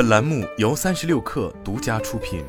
本栏目由三十六氪独家出品。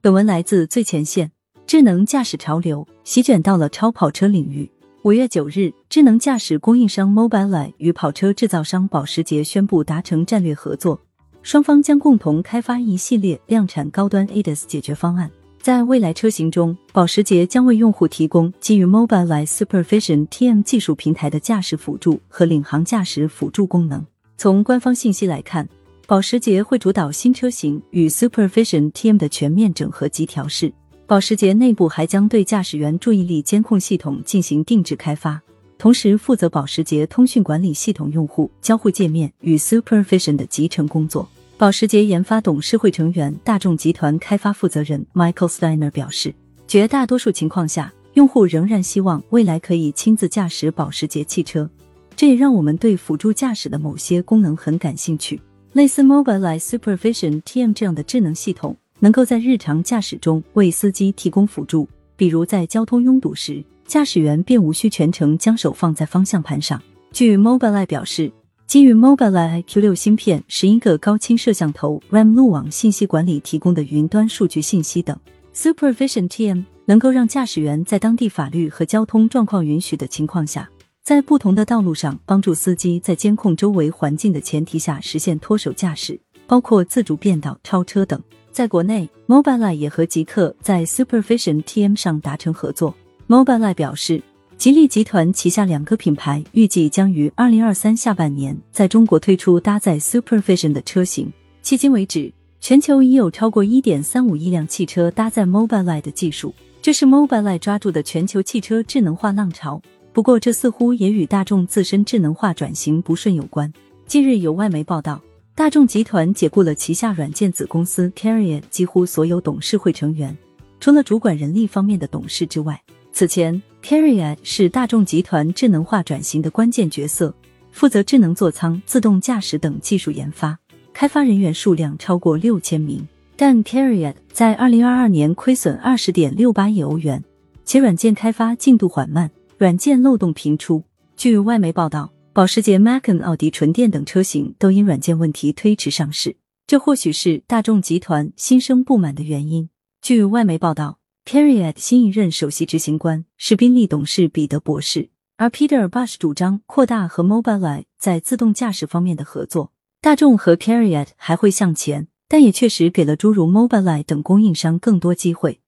本文来自最前线。智能驾驶潮流席卷到了超跑车领域。五月九日，智能驾驶供应商 Mobileye 与跑车制造商保时捷宣布达成战略合作，双方将共同开发一系列量产高端 ADAS 解决方案。在未来车型中，保时捷将为用户提供基于 Mobileye Supervision TM 技术平台的驾驶辅助和领航驾驶辅助功能。从官方信息来看，保时捷会主导新车型与 Supervision TM 的全面整合及调试。保时捷内部还将对驾驶员注意力监控系统进行定制开发，同时负责保时捷通讯管理系统用户交互界面与 Supervision 的集成工作。保时捷研发董事会成员、大众集团开发负责人 Michael Steiner 表示，绝大多数情况下，用户仍然希望未来可以亲自驾驶保时捷汽车。这也让我们对辅助驾驶的某些功能很感兴趣。类似 Mobileye Supervision TM 这样的智能系统，能够在日常驾驶中为司机提供辅助，比如在交通拥堵时，驾驶员便无需全程将手放在方向盘上。据 Mobileye 表示。基于 Mobileye iQ 六芯片、十一个高清摄像头、RAM 路网信息管理提供的云端数据信息等，Supervision TM 能够让驾驶员在当地法律和交通状况允许的情况下，在不同的道路上帮助司机在监控周围环境的前提下实现脱手驾驶，包括自主变道、超车等。在国内，Mobileye 也和极客在 Supervision TM 上达成合作。Mobileye 表示。吉利集团旗下两个品牌预计将于二零二三下半年在中国推出搭载 Supervision 的车型。迄今为止，全球已有超过一点三五亿辆汽车搭载 Mobileye 的技术，这是 Mobileye 抓住的全球汽车智能化浪潮。不过，这似乎也与大众自身智能化转型不顺有关。近日有外媒报道，大众集团解雇了旗下软件子公司 Carrier 几乎所有董事会成员，除了主管人力方面的董事之外。此前。，Caria 是大众集团智能化转型的关键角色，负责智能座舱、自动驾驶等技术研发，开发人员数量超过六千名。但 Caria 在二零二二年亏损二十点六八亿欧元，且软件开发进度缓慢，软件漏洞频出。据外媒报道，保时捷 Macan、奥迪纯电等车型都因软件问题推迟上市，这或许是大众集团心生不满的原因。据外媒报道。Carrier 新一任首席执行官是宾利董事彼得博士，而 Peter Bush 主张扩大和 Mobileye 在自动驾驶方面的合作。大众和 carryat 还会向前，但也确实给了诸如 Mobileye 等供应商更多机会。